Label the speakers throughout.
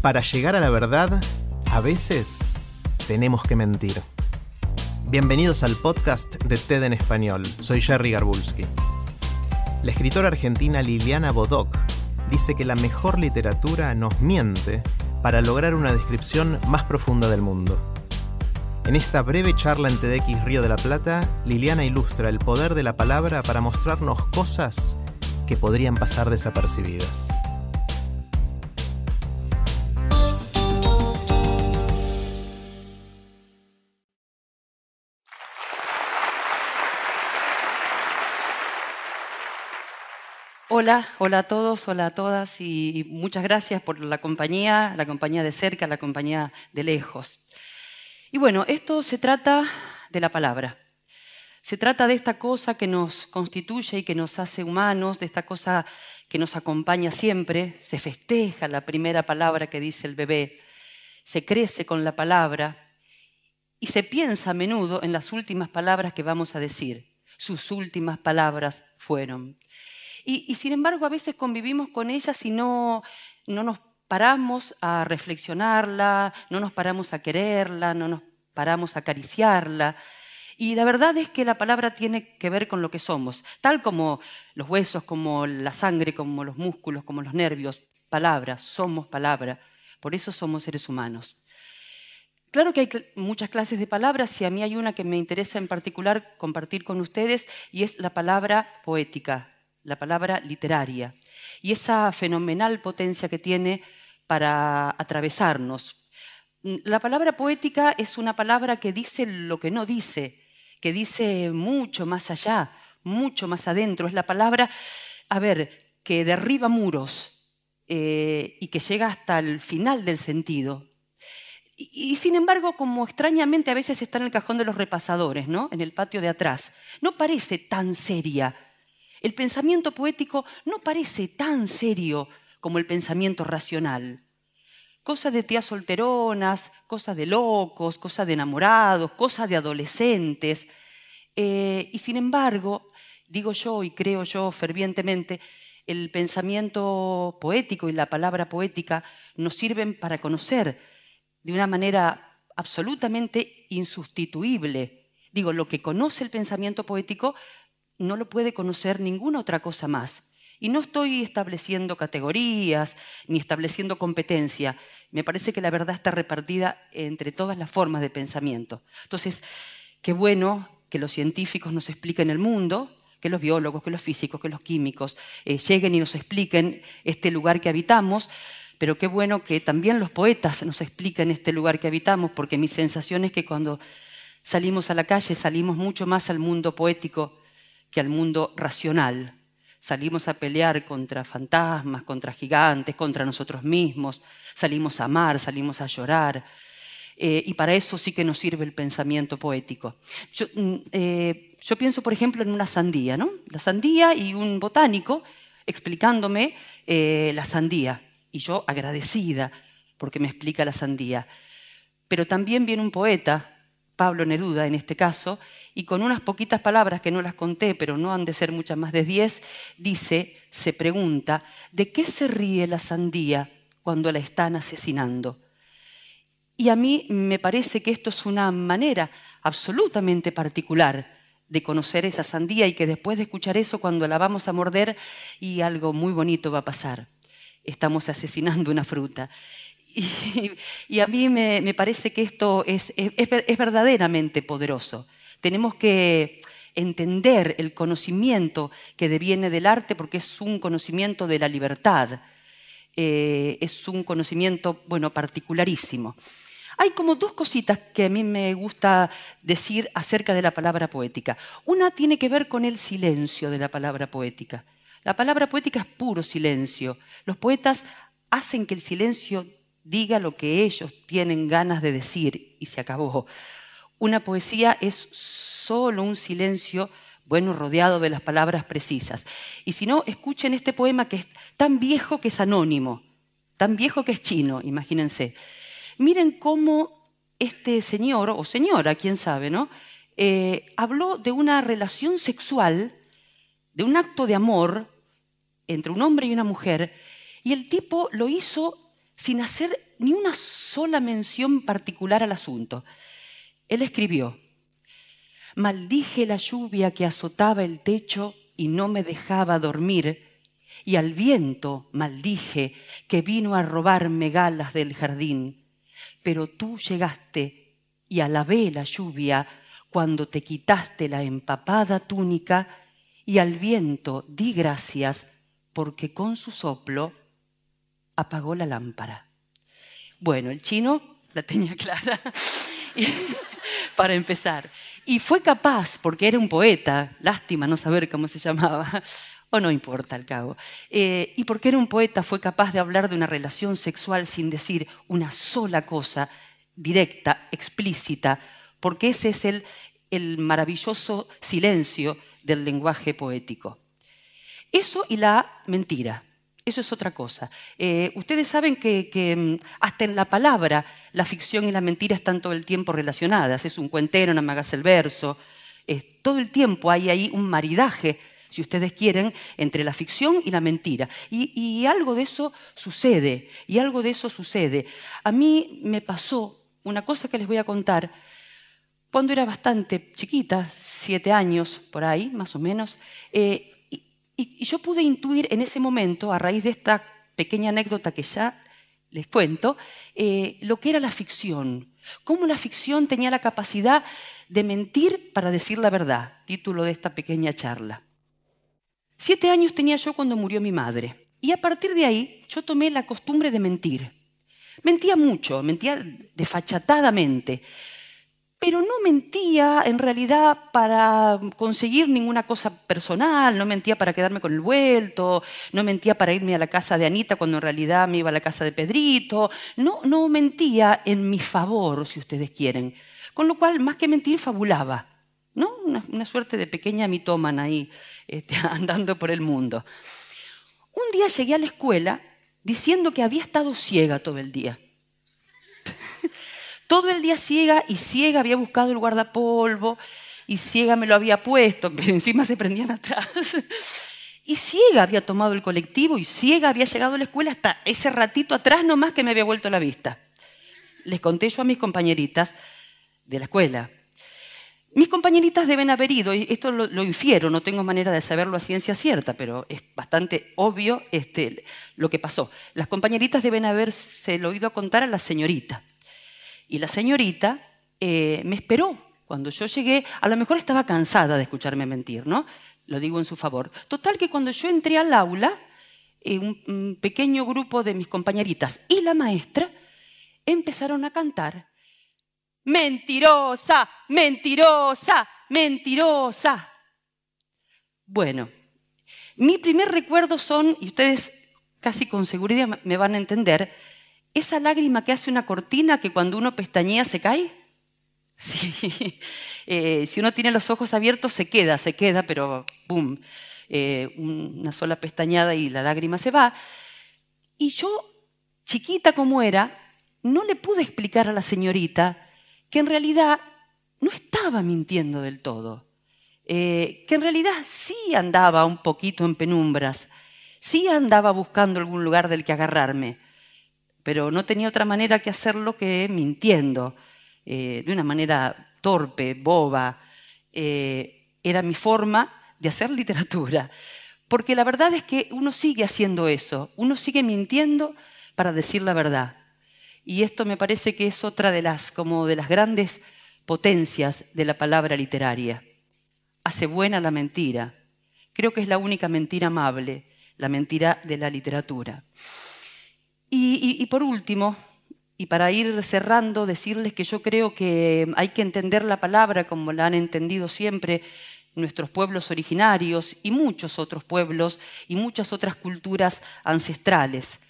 Speaker 1: Para llegar a la verdad, a veces tenemos que mentir. Bienvenidos al podcast de TED en español. Soy Jerry Garbulski. La escritora argentina Liliana Bodoc dice que la mejor literatura nos miente para lograr una descripción más profunda del mundo. En esta breve charla en TEDx Río de la Plata, Liliana ilustra el poder de la palabra para mostrarnos cosas que podrían pasar desapercibidas.
Speaker 2: Hola, hola a todos, hola a todas y muchas gracias por la compañía, la compañía de cerca, la compañía de lejos. Y bueno, esto se trata de la palabra. Se trata de esta cosa que nos constituye y que nos hace humanos, de esta cosa que nos acompaña siempre. Se festeja la primera palabra que dice el bebé, se crece con la palabra y se piensa a menudo en las últimas palabras que vamos a decir. Sus últimas palabras fueron. Y, sin embargo, a veces convivimos con ellas y no, no nos paramos a reflexionarla, no nos paramos a quererla, no nos paramos a acariciarla. Y la verdad es que la palabra tiene que ver con lo que somos, tal como los huesos, como la sangre, como los músculos, como los nervios. Palabra, somos palabra. Por eso somos seres humanos. Claro que hay muchas clases de palabras y a mí hay una que me interesa en particular compartir con ustedes y es la palabra poética la palabra literaria, y esa fenomenal potencia que tiene para atravesarnos. La palabra poética es una palabra que dice lo que no dice, que dice mucho más allá, mucho más adentro. Es la palabra, a ver, que derriba muros eh, y que llega hasta el final del sentido. Y, y, sin embargo, como extrañamente a veces está en el cajón de los repasadores, ¿no? En el patio de atrás. No parece tan seria el pensamiento poético no parece tan serio como el pensamiento racional. Cosas de tías solteronas, cosas de locos, cosas de enamorados, cosas de adolescentes. Eh, y sin embargo, digo yo y creo yo fervientemente, el pensamiento poético y la palabra poética nos sirven para conocer de una manera absolutamente insustituible. Digo, lo que conoce el pensamiento poético no lo puede conocer ninguna otra cosa más. Y no estoy estableciendo categorías ni estableciendo competencia. Me parece que la verdad está repartida entre todas las formas de pensamiento. Entonces, qué bueno que los científicos nos expliquen el mundo, que los biólogos, que los físicos, que los químicos eh, lleguen y nos expliquen este lugar que habitamos, pero qué bueno que también los poetas nos expliquen este lugar que habitamos, porque mi sensación es que cuando salimos a la calle salimos mucho más al mundo poético que al mundo racional. Salimos a pelear contra fantasmas, contra gigantes, contra nosotros mismos, salimos a amar, salimos a llorar. Eh, y para eso sí que nos sirve el pensamiento poético. Mm, eh, yo, pienso, por ejemplo, en una sandía, ¿no? La sandía y un botánico explicándome eh, la sandía. Y yo agradecida porque me explica la sandía. Pero también viene un poeta Pablo Neruda en este caso, y con unas poquitas palabras que no las conté, pero no han de ser muchas más de diez, dice, se pregunta, ¿de qué se ríe la sandía cuando la están asesinando? Y a mí me parece que esto es una manera absolutamente particular de conocer esa sandía y que después de escuchar eso, cuando la vamos a morder, y algo muy bonito va a pasar. Estamos asesinando una fruta. Y, a mí me, parece que esto es, verdaderamente poderoso. Tenemos que entender el conocimiento que deviene del arte porque es un conocimiento de la libertad, eh, es un conocimiento, bueno, particularísimo. Hay como dos cositas que a mí me gusta decir acerca de la palabra poética. Una tiene que ver con el silencio de la palabra poética. La palabra poética es puro silencio. Los poetas hacen que el silencio diga lo que ellos tienen ganas de decir y se acabó. Una poesía es solo un silencio bueno, rodeado de las palabras precisas. Y si no, escuchen este poema que es tan viejo que es anónimo, tan viejo que es chino, imagínense. Miren cómo este señor, o señora, quién sabe, ¿no? Eh, habló de una relación sexual, de un acto de amor entre un hombre y una mujer, y el tipo lo hizo sin hacer ni una sola mención particular al asunto. Él escribió, Maldije la lluvia que azotaba el techo y no me dejaba dormir, y al viento maldije que vino a robarme galas del jardín. Pero tú llegaste y alabé la lluvia cuando te quitaste la empapada túnica, y al viento di gracias porque con su soplo apagó la lámpara. Bueno, el chino la tenía clara para empezar. Y fue capaz, porque era un poeta, lástima no saber cómo se llamaba, o no importa al cabo, eh, y porque era un poeta fue capaz de hablar de una relación sexual sin decir una sola cosa directa, explícita, porque ese es el, el maravilloso silencio del lenguaje poético. Eso y la mentira. Eso es otra cosa. Eh, ustedes saben que, mm, hasta en la palabra la ficción y la mentira están todo el tiempo relacionadas. Es un cuentero, una magas el verso. todo el tiempo hay ahí un maridaje, si ustedes quieren, entre la ficción y la mentira. Y, algo de eso sucede, y algo de eso sucede. A mí me pasó una cosa que les voy a contar. Cuando era bastante chiquita, siete años por ahí, más o menos, eh, y, yo pude intuir en ese momento, a raíz de esta pequeña anécdota que ya les cuento, eh, lo que era la ficción, cómo la ficción tenía la capacidad de mentir para decir la verdad, título de esta pequeña charla. Siete años tenía yo cuando murió mi madre, y a partir de ahí yo tomé la costumbre de mentir. Mentía mucho, mentía desfachatadamente, pero no mentía en realidad para conseguir ninguna cosa personal, no mentía para quedarme con el vuelto, no mentía para irme a la casa de Anita cuando en realidad me iba a la casa de Pedrito, no, no mentía en mi favor, si ustedes quieren. Con lo cual, más que mentir, fabulaba, ¿no? Una, suerte de pequeña mitómana ahí, este, andando por el mundo. Un día llegué a la escuela diciendo que había estado ciega todo el día. Todo el día ciega y ciega había buscado el guardapolvo y ciega me lo había puesto, pero encima se prendían atrás. Y ciega había tomado el colectivo y ciega había llegado a la escuela hasta ese ratito atrás nomás que me había vuelto la vista. Les conté yo a mis compañeritas de la escuela. Mis compañeritas deben haber ido, y esto lo, infiero, no tengo manera de saberlo a ciencia cierta, pero es bastante obvio este, lo que pasó. Las compañeritas deben haberse lo oído contar a la señorita. Y la señorita eh, me esperó. Cuando yo llegué, a lo mejor estaba cansada de escucharme mentir, ¿no? Lo digo en su favor. Total que cuando yo entré al aula, eh, un, pequeño grupo de mis compañeritas y la maestra empezaron a cantar, mentirosa, mentirosa, mentirosa. Bueno, mi primer recuerdo son, y ustedes casi con seguridad me van a entender, esa lágrima que hace una cortina que cuando uno pestañea se cae. Sí. Eh, si uno tiene los ojos abiertos se queda, se queda, pero ¡pum! Eh, una sola pestañada y la lágrima se va. Y yo, chiquita como era, no le pude explicar a la señorita que en realidad no estaba mintiendo del todo, eh, que en realidad sí andaba un poquito en penumbras, sí andaba buscando algún lugar del que agarrarme pero no tenía otra manera que hacerlo que mintiendo, eh, de una manera torpe, boba. Eh, era mi forma de hacer literatura. Porque la verdad es que uno sigue haciendo eso, uno sigue mintiendo para decir la verdad. Y esto me parece que es otra de las, como de las grandes potencias de la palabra literaria. Hace buena la mentira. Creo que es la única mentira amable, la mentira de la literatura. Y, por último, y para ir cerrando, decirles que yo creo que hay que entender la palabra como la han entendido siempre nuestros pueblos originarios y muchos otros pueblos y muchas otras culturas ancestrales.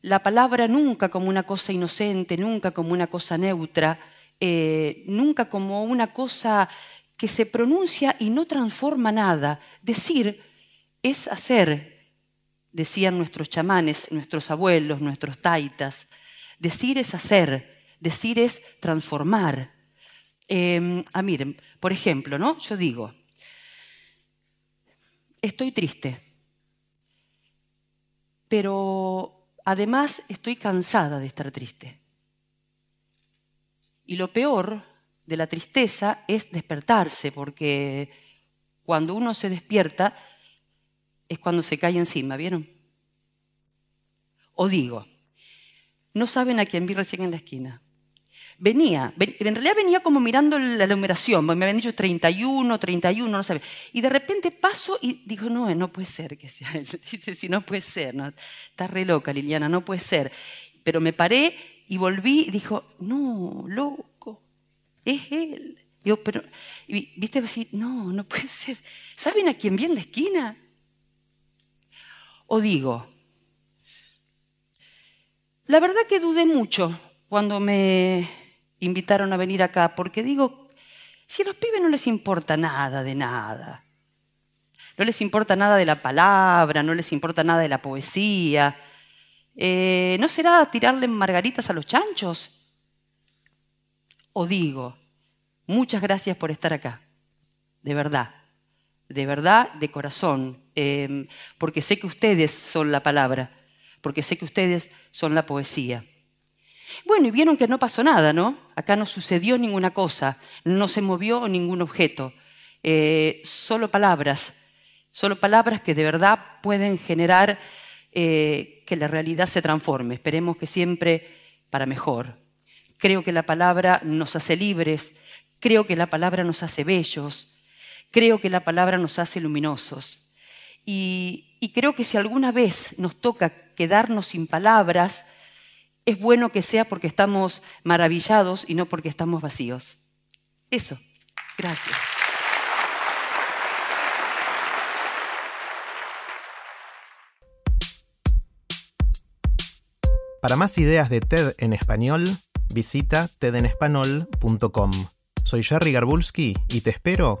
Speaker 2: La palabra nunca como una cosa inocente, nunca como una cosa neutra, eh, nunca como una cosa que se pronuncia y no transforma nada. Decir es hacer, decían nuestros chamanes, nuestros abuelos, nuestros taitas. Decir es hacer, decir es transformar. Eh, ah, miren, por ejemplo, ¿no? Yo digo, estoy triste, pero además estoy cansada de estar triste. Y lo peor de la tristeza es despertarse, porque cuando uno se despierta es cuando se cae encima, ¿vieron? O digo, no saben a quién vi recién en la esquina. Venía, en realidad venía como mirando la numeración, me habían dicho 31, 31, no sabe. Y de repente paso y digo, no, no puede ser que sea él. Dice, si no puede ser, no, está re loca Liliana, no puede ser. Pero me paré y volví y dijo, no, loco, es él. Yo, pero, viste, así, no, no puede ser. ¿Saben a quién vi en la esquina? O digo, la verdad que dudé mucho cuando me invitaron a venir acá, porque digo, si a los pibes no les importa nada de nada, no les importa nada de la palabra, no les importa nada de la poesía, eh, ¿no será tirarle margaritas a los chanchos? O digo, muchas gracias por estar acá, de verdad, de verdad, de corazón, em, porque sé que ustedes son la palabra, porque sé que ustedes son la poesía. Bueno, y vieron que no pasó nada, ¿no? Acá no sucedió ninguna cosa, no se movió ningún objeto, eh, solo palabras, solo palabras que de verdad pueden generar eh, que la realidad se transforme. Esperemos que siempre para mejor. Creo que la palabra nos hace libres, creo que la palabra nos hace bellos, creo que la palabra nos hace luminosos. y creo que si alguna vez nos toca quedarnos sin palabras, es bueno que sea porque estamos maravillados y no porque estamos vacíos. Eso. Gracias.
Speaker 1: Para más ideas de TED en español, visita tedenespanol.com. Soy Jerry Garbulski y te espero